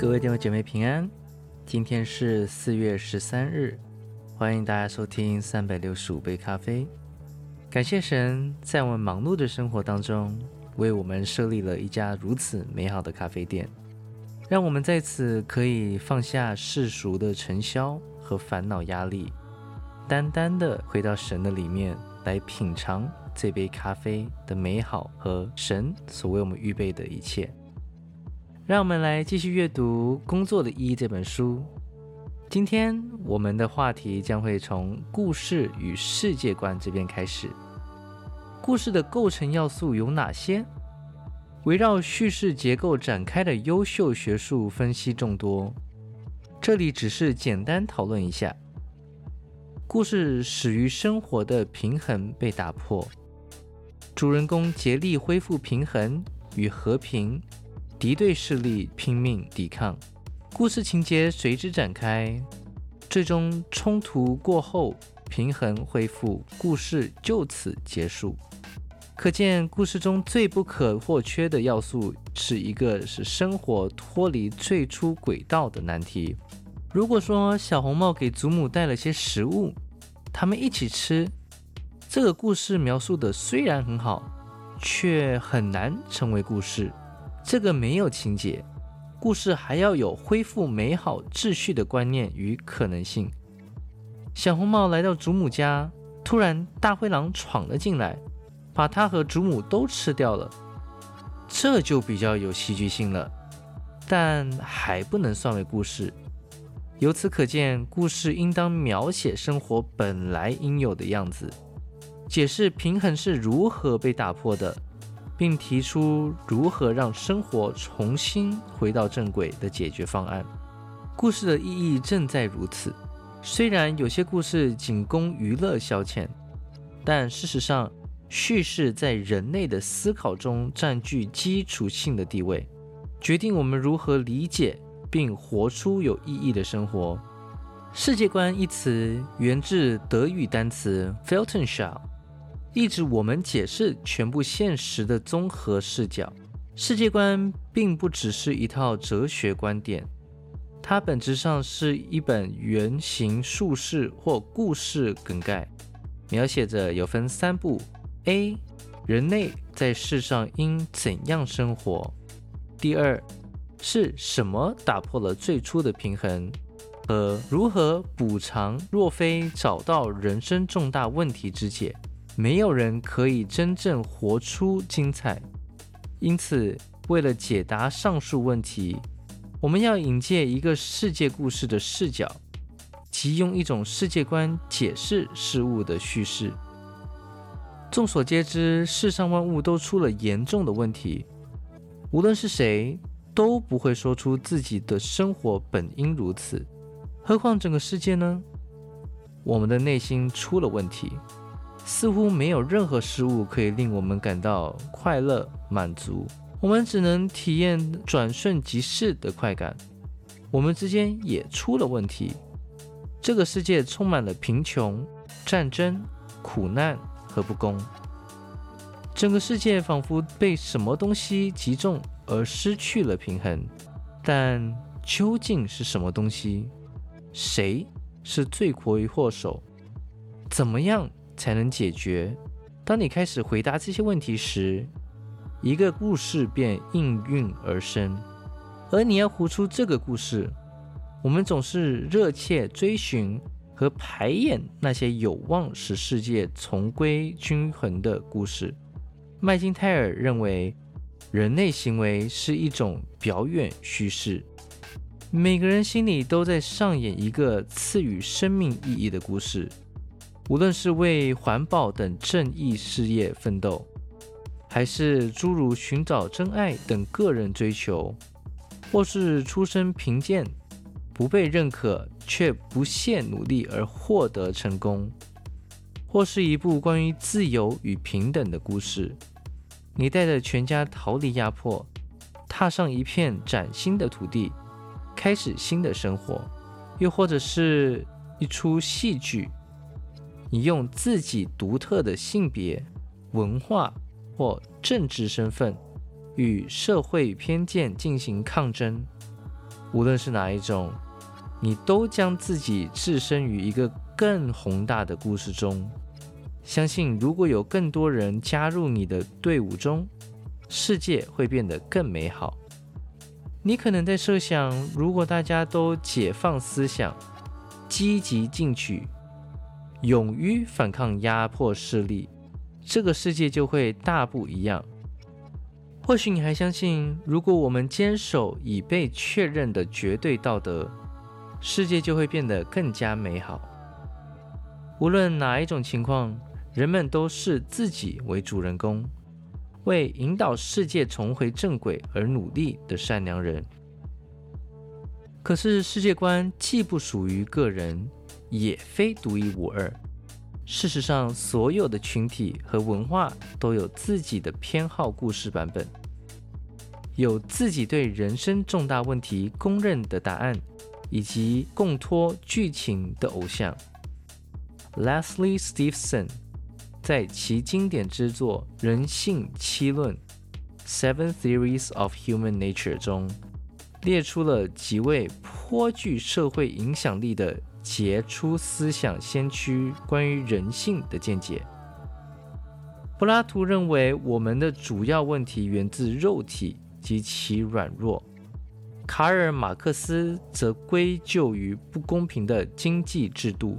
各位弟兄姐妹平安，今天是四月十三日，欢迎大家收听三百六十五杯咖啡。感谢神在我们忙碌的生活当中，为我们设立了一家如此美好的咖啡店，让我们在此可以放下世俗的尘嚣和烦恼压力，单单的回到神的里面来品尝这杯咖啡的美好和神所为我们预备的一切。让我们来继续阅读《工作的意义》这本书。今天我们的话题将会从故事与世界观这边开始。故事的构成要素有哪些？围绕叙事结构展开的优秀学术分析众多，这里只是简单讨论一下。故事始于生活的平衡被打破，主人公竭力恢复平衡与和平。敌对势力拼命抵抗，故事情节随之展开，最终冲突过后平衡恢复，故事就此结束。可见，故事中最不可或缺的要素是一个是生活脱离最初轨道的难题。如果说小红帽给祖母带了些食物，他们一起吃，这个故事描述的虽然很好，却很难成为故事。这个没有情节，故事还要有恢复美好秩序的观念与可能性。小红帽来到祖母家，突然大灰狼闯了进来，把他和祖母都吃掉了，这就比较有戏剧性了，但还不能算为故事。由此可见，故事应当描写生活本来应有的样子，解释平衡是如何被打破的。并提出如何让生活重新回到正轨的解决方案。故事的意义正在如此。虽然有些故事仅供娱乐消遣，但事实上，叙事在人类的思考中占据基础性的地位，决定我们如何理解并活出有意义的生活。世界观一词源自德语单词 “Weltanschauung”。抑制我们解释全部现实的综合视角。世界观并不只是一套哲学观点，它本质上是一本原型述事或故事梗概，描写着有分三步：A. 人类在世上应怎样生活；第二是什么打破了最初的平衡，和如何补偿，若非找到人生重大问题之解。没有人可以真正活出精彩，因此，为了解答上述问题，我们要引介一个世界故事的视角，即用一种世界观解释事物的叙事。众所皆知，世上万物都出了严重的问题，无论是谁都不会说出自己的生活本应如此，何况整个世界呢？我们的内心出了问题。似乎没有任何事物可以令我们感到快乐满足，我们只能体验转瞬即逝的快感。我们之间也出了问题，这个世界充满了贫穷、战争、苦难和不公。整个世界仿佛被什么东西击中而失去了平衡，但究竟是什么东西？谁是罪魁祸首？怎么样？才能解决。当你开始回答这些问题时，一个故事便应运而生。而你要活出这个故事，我们总是热切追寻和排演那些有望使世界重归均衡的故事。麦金泰尔认为，人类行为是一种表演叙事，每个人心里都在上演一个赐予生命意义的故事。无论是为环保等正义事业奋斗，还是诸如寻找真爱等个人追求，或是出身贫贱、不被认可却不懈努力而获得成功，或是一部关于自由与平等的故事，你带着全家逃离压迫，踏上一片崭新的土地，开始新的生活，又或者是一出戏剧。你用自己独特的性别、文化或政治身份与社会偏见进行抗争，无论是哪一种，你都将自己置身于一个更宏大的故事中。相信如果有更多人加入你的队伍中，世界会变得更美好。你可能在设想，如果大家都解放思想，积极进取，勇于反抗压迫势力，这个世界就会大不一样。或许你还相信，如果我们坚守已被确认的绝对道德，世界就会变得更加美好。无论哪一种情况，人们都视自己为主人公，为引导世界重回正轨而努力的善良人。可是，世界观既不属于个人，也非独一无二。事实上，所有的群体和文化都有自己的偏好故事版本，有自己对人生重大问题公认的答案，以及共托剧情的偶像。Leslie Stevenson 在其经典之作《人性七论》（Seven Theories of Human Nature） 中，列出了几位颇具社会影响力的。杰出思想先驱关于人性的见解。柏拉图认为，我们的主要问题源自肉体及其软弱；卡尔马克思则归咎于不公平的经济制度；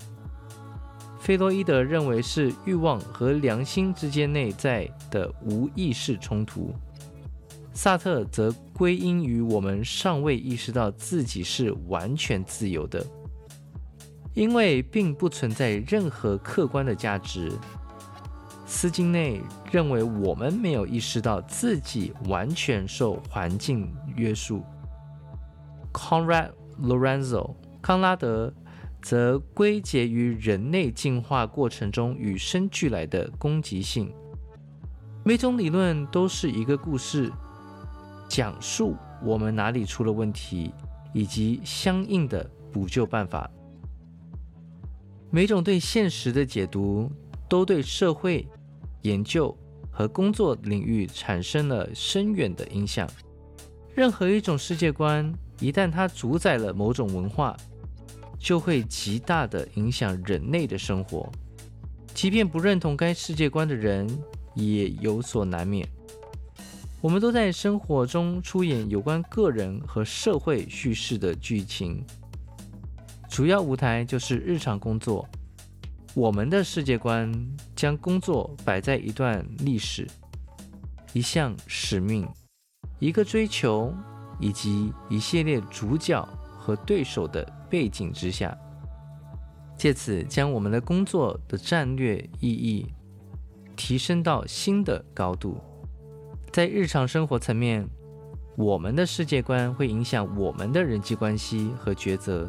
弗洛伊德认为是欲望和良心之间内在的无意识冲突；萨特则归因于我们尚未意识到自己是完全自由的。因为并不存在任何客观的价值，斯金内认为我们没有意识到自己完全受环境约束。Conrad Lorenzo 康拉德则归结于人类进化过程中与生俱来的攻击性。每种理论都是一个故事，讲述我们哪里出了问题，以及相应的补救办法。每种对现实的解读，都对社会、研究和工作领域产生了深远的影响。任何一种世界观，一旦它主宰了某种文化，就会极大的影响人类的生活。即便不认同该世界观的人，也有所难免。我们都在生活中出演有关个人和社会叙事的剧情。主要舞台就是日常工作。我们的世界观将工作摆在一段历史、一项使命、一个追求以及一系列主角和对手的背景之下，借此将我们的工作的战略意义提升到新的高度。在日常生活层面，我们的世界观会影响我们的人际关系和抉择。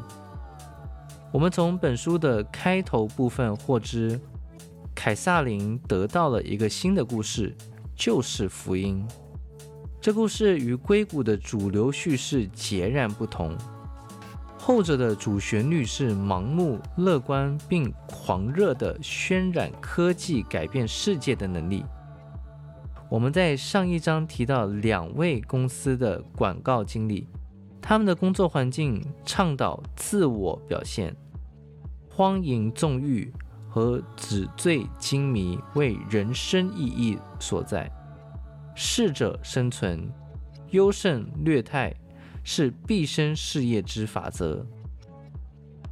我们从本书的开头部分获知，凯撒琳得到了一个新的故事，就是福音。这故事与硅谷的主流叙事截然不同，后者的主旋律是盲目乐观并狂热地渲染科技改变世界的能力。我们在上一章提到两位公司的广告经理。他们的工作环境倡导自我表现、荒淫纵欲和纸醉金迷为人生意义所在。适者生存、优胜劣汰是毕生事业之法则。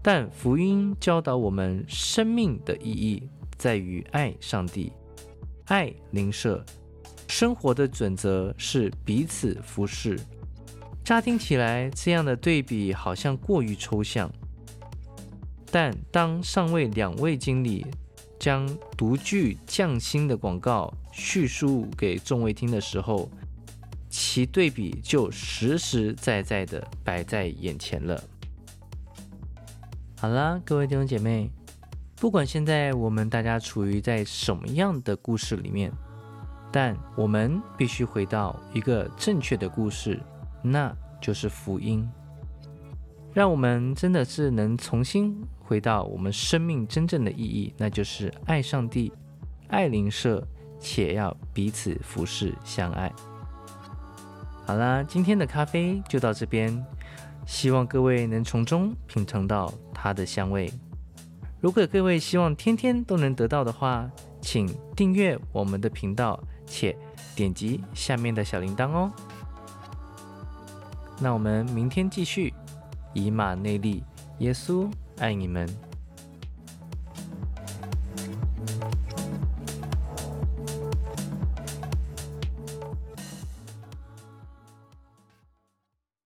但福音教导我们，生命的意义在于爱上帝、爱邻舍。生活的准则是彼此服侍。乍听起来，这样的对比好像过于抽象。但当上位两位经理将独具匠心的广告叙述给众位听的时候，其对比就实实在在的摆在眼前了。好啦，各位弟兄姐妹，不管现在我们大家处于在什么样的故事里面，但我们必须回到一个正确的故事。那就是福音，让我们真的是能重新回到我们生命真正的意义。那就是爱上帝、爱灵舍，且要彼此服侍相爱。好啦，今天的咖啡就到这边，希望各位能从中品尝到它的香味。如果各位希望天天都能得到的话，请订阅我们的频道，且点击下面的小铃铛哦。那我们明天继续以马内利耶稣爱你们。